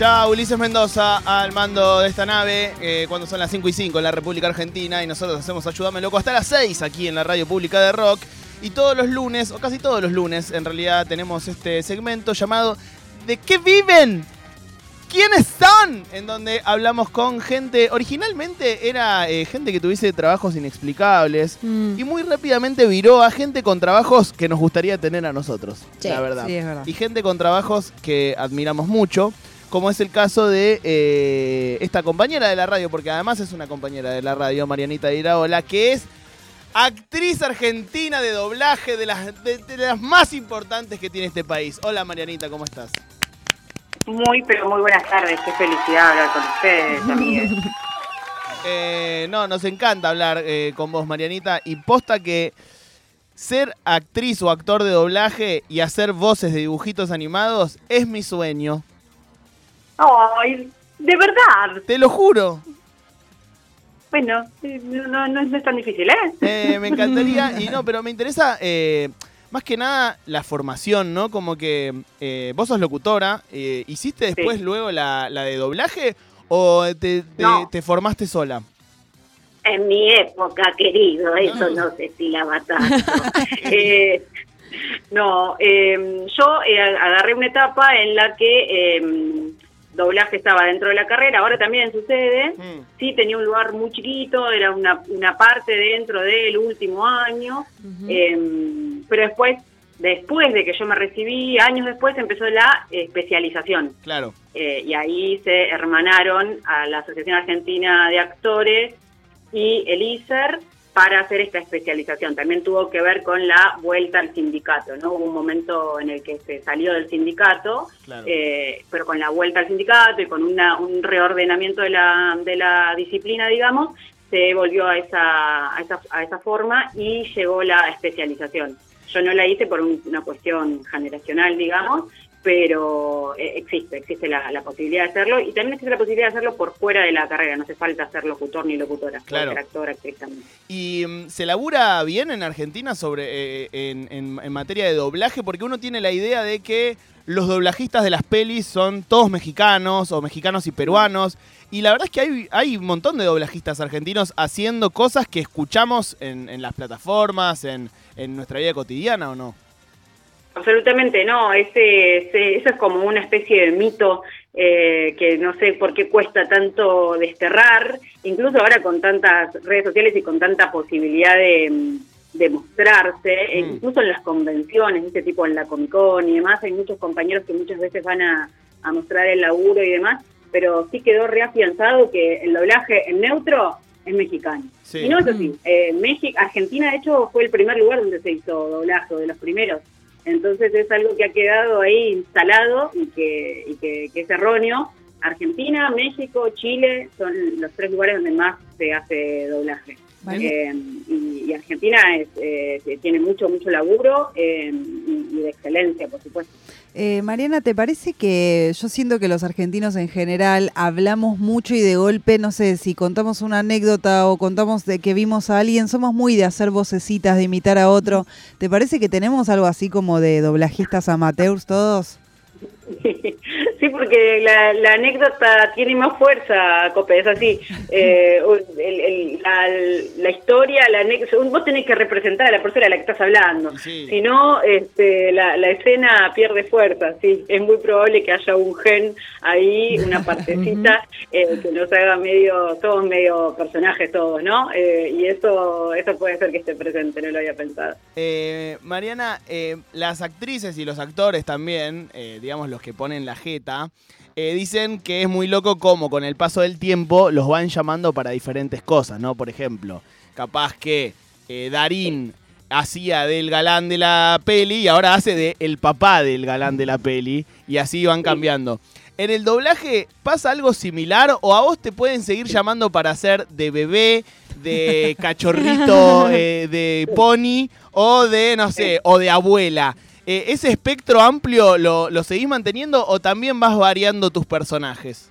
Ya Ulises Mendoza al mando de esta nave eh, cuando son las 5 y 5 en la República Argentina y nosotros hacemos Ayúdame Loco hasta las 6 aquí en la radio pública de rock. Y todos los lunes, o casi todos los lunes, en realidad tenemos este segmento llamado ¿De qué viven? ¿Quiénes son? En donde hablamos con gente, originalmente era eh, gente que tuviese trabajos inexplicables Mm. y muy rápidamente viró a gente con trabajos que nos gustaría tener a nosotros, Sí, la verdad. sí, es verdad. Y gente con trabajos que admiramos mucho, como es el caso de eh, esta compañera de la radio, porque además es una compañera de la radio, Marianita Iraola, que es actriz argentina de doblaje de las, de- de las más importantes que tiene este país. Hola Marianita, ¿cómo estás? Muy, pero muy buenas tardes. Qué felicidad hablar con ustedes, amigues. Eh, no, nos encanta hablar eh, con vos, Marianita, y posta que ser actriz o actor de doblaje y hacer voces de dibujitos animados es mi sueño. Ay, de verdad. Te lo juro. Bueno, eh, no, no, no es tan difícil, ¿eh? Eh, me encantaría, y no, pero me interesa eh, más que nada la formación, ¿no? Como que eh, vos sos locutora, ¿hiciste después Sí. luego la, la de doblaje o te, te- No. te formaste sola? En mi época, querido, eso no se estilaba tanto. No, yo agarré una etapa en la que doblaje estaba dentro de la carrera, ahora también sucede. Mm. Sí, tenía un lugar muy chiquito, era una, una parte dentro del último año, eh, pero después, después de que yo me recibí, años después empezó la especialización. Claro. Eh, y ahí se hermanaron a la Asociación Argentina de Actores y el ISER para hacer esta especialización. También tuvo que ver con la vuelta al sindicato, ¿no? Hubo un momento en el que se salió del sindicato, Claro. eh, pero con la vuelta al sindicato y con una, un reordenamiento de la, de la disciplina, digamos, se volvió a esa, a, esa, a esa forma y llegó la especialización. Yo no la hice por un- una cuestión generacional, digamos, pero eh, existe, existe la, la posibilidad de hacerlo y también existe la posibilidad de hacerlo por fuera de la carrera, no hace falta ser locutor ni locutora, Claro. ser actor, actriz también. ¿Y mm, se labura bien en Argentina sobre eh, en, en- en materia de doblaje? Porque uno tiene la idea de que los doblajistas de las pelis son todos mexicanos o mexicanos y peruanos. Y la verdad es que hay, hay un montón de doblajistas argentinos haciendo cosas que escuchamos en, en las plataformas, en, en nuestra vida cotidiana, ¿o no? Absolutamente no, ese, ese- eso es como una especie de mito eh, que no sé por qué cuesta tanto desterrar, incluso ahora con tantas redes sociales y con tanta posibilidad de, mm, de mostrarse, e Mm. incluso en las convenciones, este tipo en la Comic Con y demás, hay muchos compañeros que muchas veces van a, a mostrar el laburo y demás, pero sí quedó reafianzado que el doblaje en neutro es mexicano. Sí. Y no es así. Eh, México, Argentina, de hecho, fue el primer lugar donde se hizo doblaje, de los primeros. Entonces es algo que ha quedado ahí instalado y que, y que, que es erróneo. Argentina, México, Chile son los tres lugares donde más se hace doblaje. Vale. Eh, y, y Argentina es, eh, tiene mucho, mucho laburo eh, y, y de excelencia, por supuesto. Eh, Mariana, ¿te parece que yo siento que los argentinos en general hablamos mucho y de golpe, no sé, si contamos una anécdota o contamos de que vimos a alguien, somos muy de hacer vocecitas, de imitar a otro. ¿Te parece que tenemos algo así como de doblajistas amateurs todos? Sí, porque la, la anécdota tiene más fuerza, Cope, es así. Eh, el- el- la, la historia, la vos tenés que representar a la persona a la que estás hablando. Sí. Si no, este, la, la escena pierde fuerza, sí. Es muy probable que haya un gen ahí, una partecita, eh, que nos haga medio, todos medio personajes todos, ¿no? Eh, y eso, eso puede ser que esté presente, no lo había pensado. Mariana, las actrices y los actores también, digamos los que ponen la jeta, eh, dicen que es muy loco cómo con el paso del tiempo los van llamando para diferentes cosas, ¿no? Por ejemplo, capaz que eh, Darín hacía del galán de la peli y ahora hace de el papá del galán de la peli y así van cambiando. ¿En el doblaje pasa algo similar o a vos te pueden seguir llamando para hacer de bebé, de cachorrito, eh, de pony o de, no sé, o de abuela? Eh, ¿Ese espectro amplio lo, lo seguís manteniendo o también vas variando tus personajes?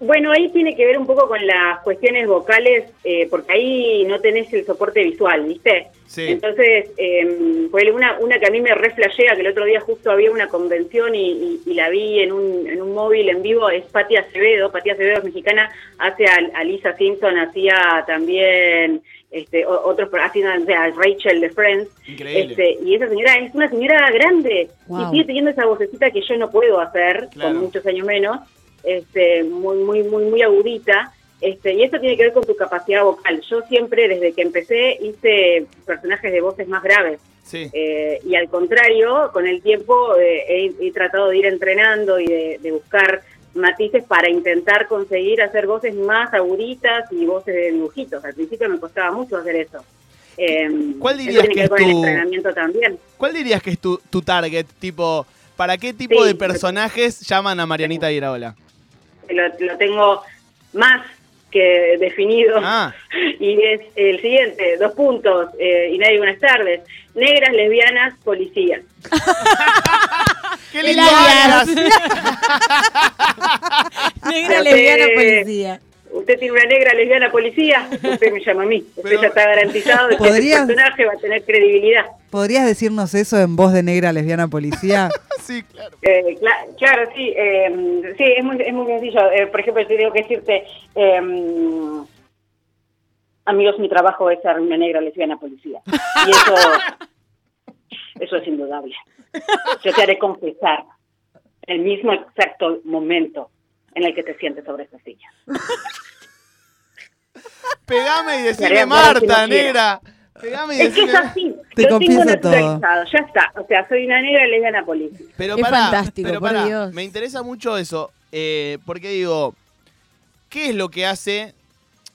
Bueno, ahí tiene que ver un poco con las cuestiones vocales, eh, porque ahí no tenés el soporte visual, ¿viste? Sí. Entonces, eh, fue una, una que a mí me reflejea, que el otro día justo había una convención y, y- y la vi en un, en un móvil en vivo, es Patti Acevedo, Patti Acevedo es mexicana, hace a, a Lisa Simpson, hacía también este, otros, hacía o sea, a Rachel de Friends, Increíble. este, y esa señora es una señora grande Wow. y sigue teniendo esa vocecita que yo no puedo hacer Claro. con muchos años menos, este, muy, muy, muy, muy agudita. Este, y eso tiene que ver con tu capacidad vocal. Yo siempre, desde que empecé, hice personajes de voces más graves. Sí. Eh, y al contrario, con el tiempo eh, he, he tratado de ir entrenando y de, de buscar matices para intentar conseguir hacer voces más aguditas y voces de dibujitos. Al principio me costaba mucho hacer eso. Eh, ¿Cuál dirías que es tu- entrenamiento también? ¿Cuál dirías que es tu, tu target? Tipo, ¿para qué tipo Sí. de personajes llaman a Marianita Iraola? Lo, lo tengo más que definido. Ah, Y es el siguiente, dos puntos, eh, y nadie buenas tardes. Negras, lesbianas, policías. ¡qué lindo! Negra Ya lesbiana sé. policía. Usted tiene una negra lesbiana policía, usted me llama a mí. Usted Pero- ya está garantizado de que personaje va a tener credibilidad. ¿Podrías decirnos eso en voz de negra lesbiana policía? Sí, claro. Eh, cla- claro, sí, eh, sí, es muy, es muy sencillo. Eh, por ejemplo, te tengo que decirte, eh, amigos, mi trabajo es ser una negra lesbiana policía. Y eso, eso es indudable. Yo te haré confesar el mismo exacto momento en el que te sientes sobre esta silla. Pegame y decime Marta, negra. Pegame y Es que es así, Te lo tengo todo. naturalizado, ya está. O sea, soy una negra lesbiana policía. Pero Es pará, fantástico, pero por pará, Dios. me interesa mucho eso, eh, porque digo, ¿qué es lo que hace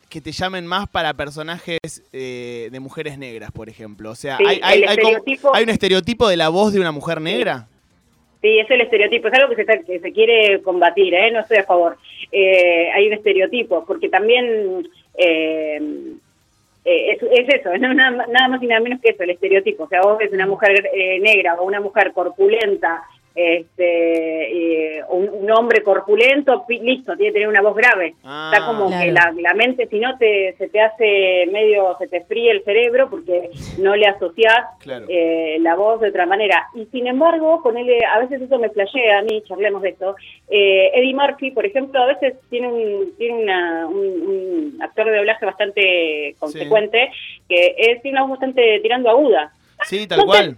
que te llamen más para personajes eh, de mujeres negras, por ejemplo? O sea, Sí, hay, hay- el hay como- estereotipo- hay un estereotipo de la voz de una mujer negra? Sí, es el estereotipo, es algo que se, quiere combatir, ¿eh? no estoy a favor. Eh, hay un estereotipo, porque también eh, eh, es, es eso, no, nada, nada más y nada menos que eso, el estereotipo. O sea, vos ves una mujer eh, negra o una mujer corpulenta, este, eh, un, un hombre corpulento, listo, tiene que tener una voz grave. Ah, Está como Claro. que la, la mente, si no, te, se te hace medio, se te fríe el cerebro porque no le asociás Claro. eh, la voz de otra manera. Y sin embargo, con él, a veces eso me flashea a mí, charlemos de esto. Eh, Eddie Murphy, por ejemplo, a veces tiene un, tiene una, un, un actor de doblaje bastante consecuente, que es, tiene una voz bastante tirando aguda. Sí, tal cual.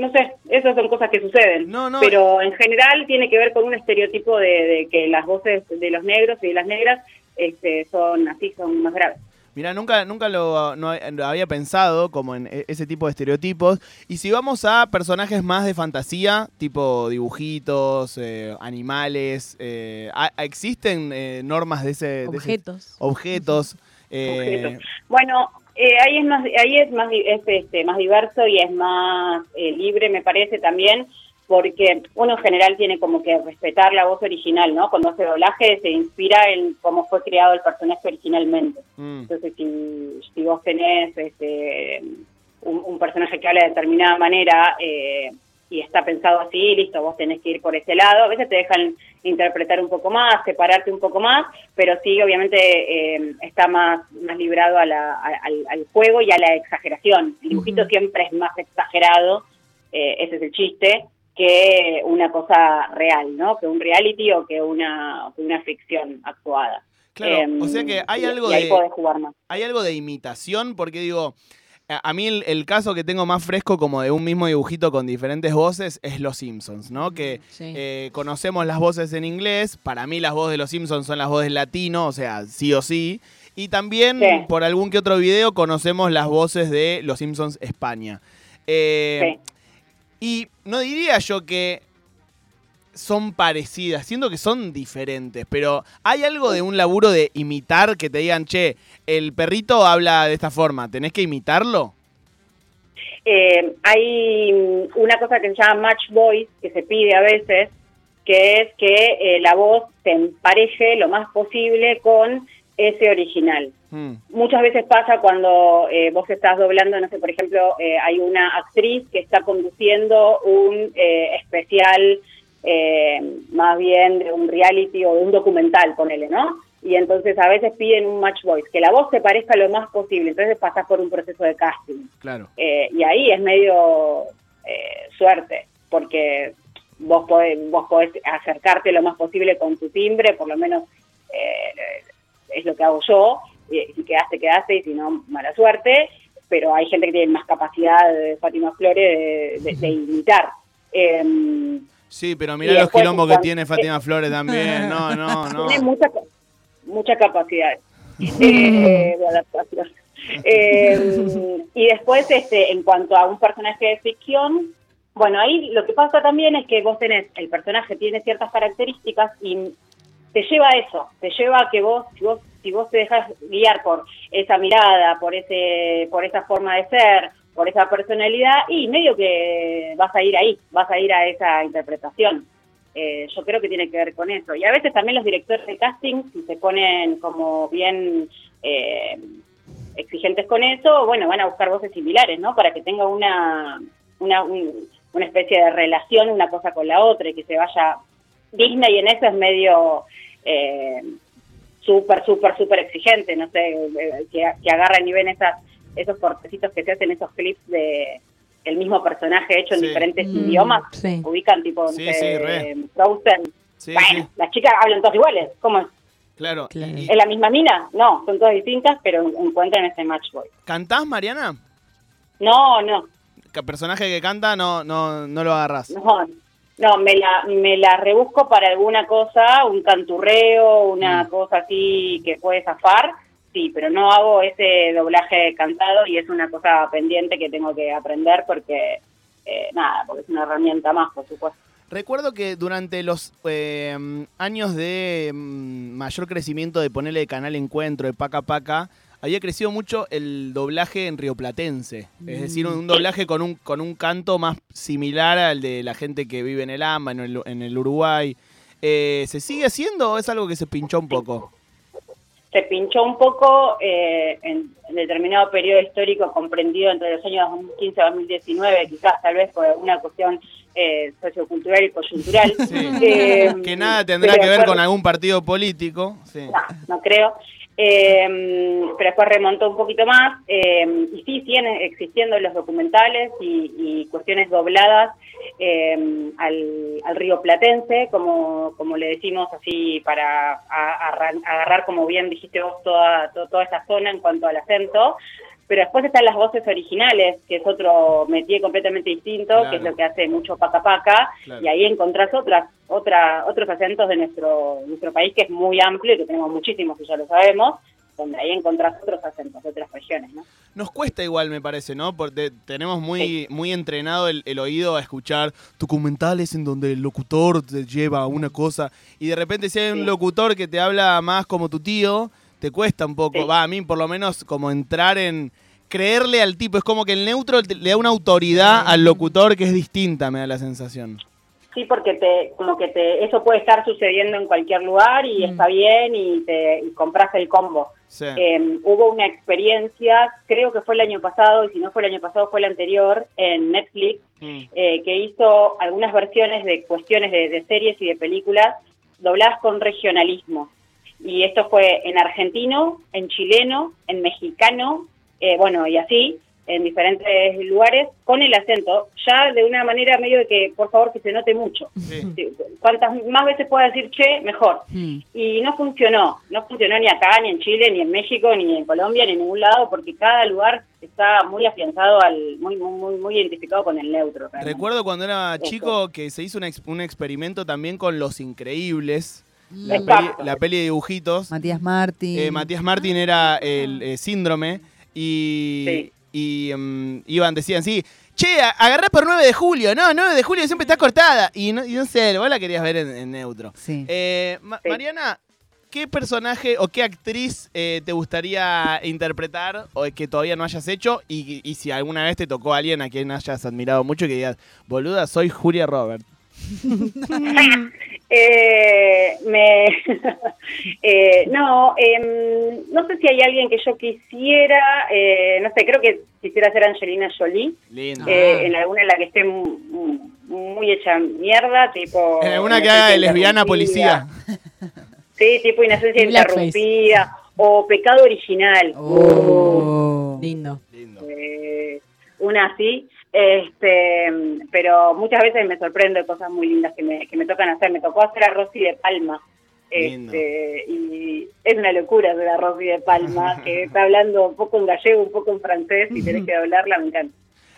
No sé, esas son cosas que suceden. No, no. Pero en general tiene que ver con un estereotipo de, de que las voces de los negros y de las negras este, son así, son más graves. Mira, nunca, nunca lo, no lo había pensado como en e- ese tipo de estereotipos. Y si vamos a personajes más de fantasía, tipo dibujitos, eh, animales, eh, ¿ha- ¿existen eh, normas de ese, de ese- Objetos. objetos? eh, Objetos. Bueno, eh, ahí es más, ahí es más, es, este, más diverso y es más eh, libre, me parece también, porque uno en general tiene como que respetar la voz original, ¿no? Cuando hace doblaje se inspira en cómo fue creado el personaje originalmente. mm, Entonces, si, si vos tenés este, un, un personaje que habla de determinada manera eh, y está pensado así, listo, vos tenés que ir por ese lado. A veces te dejan interpretar un poco más, separarte un poco más, pero sí, obviamente, eh, está más, más librado a la- a- al, al juego y a la exageración. El dibujito siempre es más exagerado, eh, ese es el chiste, que una cosa real, ¿no? Que un reality o que una, que una ficción actuada. claro, Em, o sea que hay y- algo y ahí de... podés jugar más. hay algo de imitación, porque digo, a mí el, el caso que tengo más fresco como de un mismo dibujito con diferentes voces es Los Simpsons, ¿no? Que Sí. eh, conocemos las voces en inglés, para mí las voces de Los Simpsons son las voces latino, o sea, sí o sí. Y también Sí. por algún que otro video conocemos las voces de Los Simpsons España. Eh, Sí. Y no diría yo que son parecidas, siento que son diferentes, pero hay algo de un laburo de imitar que te digan, che, el perrito habla de esta forma, ¿tenés que imitarlo? Eh, hay mm, una cosa que se llama match voice, que se pide a veces, que es que eh, la voz se empareje lo más posible con ese original. Mm, Muchas veces pasa cuando eh, vos estás doblando, no sé, por ejemplo, eh, hay una actriz que está conduciendo un eh, especial eh, más bien de un reality o de un documental, ponele, ¿no? Y entonces a veces piden un match voice, que la voz se parezca lo más posible, entonces pasás por un proceso de casting. Claro. Eh, y ahí es medio eh, suerte, porque vos podés, vos podés acercarte lo más posible con tu timbre, por lo menos eh, es lo que hago yo, y si quedaste, quedaste, y si no, mala suerte, pero hay gente que tiene más capacidad de Fátima Flores de, de- de imitar. Sí, pero mirá los quilombos que tiene Fátima Flores también. No, no, no. tiene mucha, mucha capacidad eh, de adaptación. Eh, y después, este, en cuanto a un personaje de ficción, bueno, ahí lo que pasa también es que vos tenés, el personaje tiene ciertas características y te lleva a eso, te lleva a que vos, si vos, si vos te dejas guiar por esa mirada, por ese, por esa forma de ser, por esa personalidad, y medio que vas a ir ahí, vas a ir a esa interpretación. Eh, yo creo que tiene que ver con eso. Y a veces también los directores de casting, si se ponen como bien eh, exigentes con eso, bueno, van a buscar voces similares, ¿no? Para que tenga una, una, un- una especie de relación una cosa con la otra y que se vaya... Disney en eso es medio eh, súper, súper, súper exigente, no sé, eh, que, que agarran y ven esas, esos cortecitos que se hacen, esos clips de el mismo personaje hecho en Sí. diferentes Mm, idiomas, sí. ubican tipo, no Sí, sé, re. Frozen. Sí, bueno, sí, las chicas hablan todas iguales, ¿cómo es? claro. Claro. ¿Y- ¿Es la misma mina? No, son todas distintas, pero encuentran ese match boy. ¿Cantás, Mariana? No, no, ¿Qué personaje que canta no, no, no lo agarrás? no, no, me la, me la rebusco para alguna cosa, un canturreo, una Mm. cosa así que puede zafar, sí, pero no hago ese doblaje cantado y es una cosa pendiente que tengo que aprender porque, eh, nada, porque es una herramienta más, por supuesto. Recuerdo que durante los eh, años de mm, mayor crecimiento de ponerle canal Encuentro, de Paca Paca, había crecido mucho el doblaje en rioplatense. Es decir, un, doblaje con un, con un canto más similar al de la gente que vive en el AMBA, en el, en el Uruguay. Eh, ¿Se sigue haciendo o es algo que se pinchó un poco? Se pinchó un poco eh, en, en determinado periodo histórico comprendido entre los años 2015 y 2019, quizás tal vez por alguna cuestión eh, sociocultural y coyuntural. Sí. Eh, que nada tendrá que ver con algún partido político. Sí. No, no creo. Eh, pero después remontó un poquito más. eh, y sí, siguen existiendo los documentales y, y cuestiones dobladas eh, al, río platense, como, como le decimos así, para agarrar, como bien dijiste vos, toda, to- toda esa zona en cuanto al acento. Pero después están las voces originales, que es otro métier completamente distinto, Claro. que es lo que hace mucho Paca Paca, Claro. y ahí encontrás otras, otra, otros acentos de nuestro, nuestro país, que es muy amplio y que tenemos muchísimos, que ya lo sabemos, donde ahí encontrás otros acentos de otras regiones, ¿no? Nos cuesta igual, me parece, ¿no? Porque tenemos muy, muy entrenado el, el oído a escuchar documentales en donde el locutor te lleva a una cosa y de repente si hay un Sí. locutor que te habla más como tu tío, te cuesta un poco, Sí. va, a mí por lo menos como entrar en creerle al tipo, es como que el neutro le da una autoridad al locutor que es distinta, me da la sensación. Sí, porque te, como que te, eso puede estar sucediendo en cualquier lugar y Mm. está bien y te y compras el combo. Sí. Eh, hubo una experiencia, creo que fue el año pasado, y si no fue el año pasado, fue el anterior, en Netflix, Mm. eh, que hizo algunas versiones de cuestiones de, de series y de películas dobladas con regionalismo. Y esto fue en argentino, en chileno, en mexicano, eh, bueno, y así, en diferentes lugares, con el acento, ya de una manera medio de que, por favor, que se note mucho. Sí. Cuantas más veces pueda decir che, mejor. Mm. Y no funcionó, no funcionó ni acá, ni en Chile, ni en México, ni en Colombia, ni en ningún lado, porque cada lugar está muy afianzado, al muy muy muy, identificado con el neutro. realmente. Recuerdo cuando era Eso. chico que se hizo un, ex- un experimento también con Los Increíbles, la peli, Exacto. la peli de dibujitos. Matías Martín. Eh, Matías Martín era el eh, síndrome y, Sí. y mm, iban, decían, sí, che, a- agarrá por 9 de julio, no, 9 de julio siempre está cortada. Y no, y no sé, vos la querías ver en, en neutro. Sí. Eh, Ma- Sí. Mariana, ¿qué personaje o qué actriz eh, te gustaría interpretar o que todavía no hayas hecho? Y, y si alguna vez te tocó alguien a quien hayas admirado mucho y que digas, boluda, soy Julia Robert. Eh, me, eh, no, em, no sé si hay alguien que yo quisiera, eh, no sé, creo que quisiera ser Angelina Jolie, Lindo. Ah. eh, en alguna en la que esté mu- mu- muy hecha mierda, tipo... En alguna que haga de lesbiana policía. Sí, tipo Inocencia. Interrumpida. O Pecado Original. Oh. Lindo. Lindo. Eh, una así. Este, pero muchas veces me sorprende cosas muy lindas que me, que me tocan hacer. Me tocó hacer a Rosy de Palma. Este, y es una locura hacer a Rosy de Palma, que está hablando un poco en gallego, un poco en francés, y tenés que hablarla, me encanta.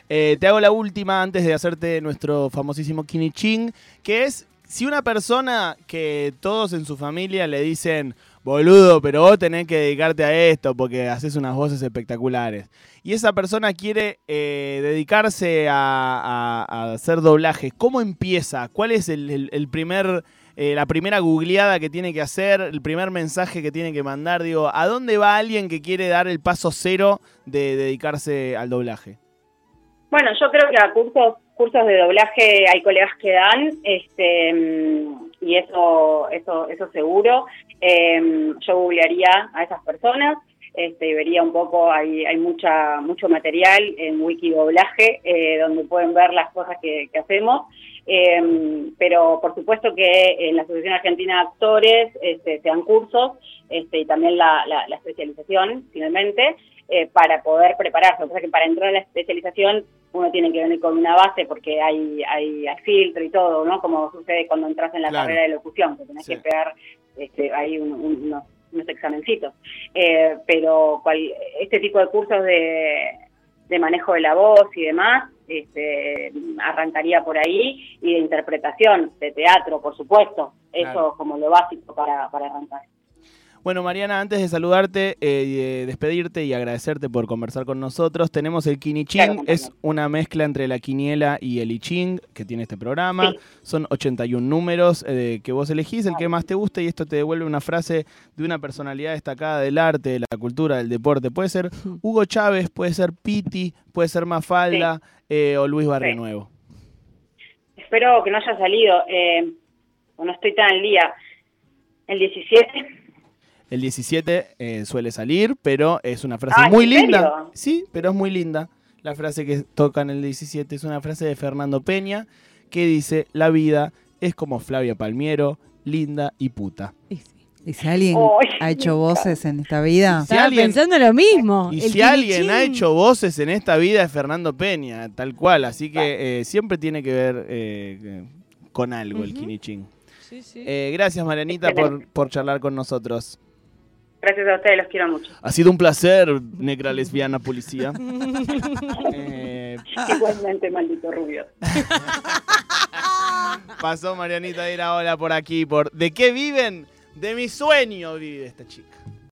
Eh, te hago la última antes de hacerte nuestro famosísimo Kiniching, que es si una persona que todos en su familia le dicen, boludo, pero vos tenés que dedicarte a esto porque haces unas voces espectaculares. Y esa persona quiere eh, dedicarse a, hacer doblaje. ¿Cómo empieza? ¿Cuál es el primer, eh, la primera googleada que tiene que hacer? ¿El primer mensaje que tiene que mandar? Digo, ¿a dónde va alguien que quiere dar el paso cero de dedicarse al doblaje? Bueno, yo creo que a cursos cursos de doblaje hay colegas que dan, este, mm, y eso eso eso seguro. Eh, yo googlearía a esas personas, este, y vería un poco, hay, hay mucha mucho material en Wiki eh, donde pueden ver las cosas que, que hacemos. Eh, pero por supuesto que en la Asociación Argentina de Actores este, se dan cursos este, y también la, la- la especialización, finalmente, eh, para poder prepararse. O sea que para entrar a la especialización uno tiene que venir con una base porque hay, hay, hay filtro y todo, ¿no? Como sucede cuando entras en la Claro. carrera de locución, que tenés Sí. que pegar este, hay un- un- unos, unos examencitos. Eh, pero cual- este tipo de cursos de, de manejo de la voz y demás, este, arrancaría por ahí, y de interpretación, de teatro, por supuesto, eso Claro. como lo básico para, para arrancar. Bueno, Mariana, antes de saludarte, eh, despedirte y agradecerte por conversar con nosotros, tenemos el Kiniching, Claro, es una mezcla entre la quiniela y el I Ching que tiene este programa. Sí. Son 81 números eh, que vos elegís, el que más te guste, y esto te devuelve una frase de una personalidad destacada del arte, de la cultura, del deporte. Puede ser Hugo Chávez, puede ser Piti, puede ser Mafalda eh, o Luis Barrio Sí. Nuevo. Espero que no haya salido, eh, o no estoy tan al día. El 17, El 17 eh, suele salir, pero es una frase Ah, ¿en muy serio? linda. Sí, pero es muy linda. La frase que toca en el 17 es una frase de Fernando Peña que dice, la vida es como Flavia Palmiero, linda y puta. Y sí. ¿Y si alguien ha hecho voces en esta vida? Si Estaba alguien- pensando lo mismo. Y si alguien ha quinichín. hecho voces en esta vida es Fernando Peña, tal cual. Así que eh, siempre tiene que ver eh, con algo el. Sí, sí. Eh, gracias Marianita por, por charlar con nosotros. Gracias a ustedes, los quiero mucho. Ha sido un placer, negra lesbiana policía. Eh, Igualmente, maldito rubio. Pasó Marianita de Iraola por aquí, por ¿De qué viven? De mi sueño vive esta chica.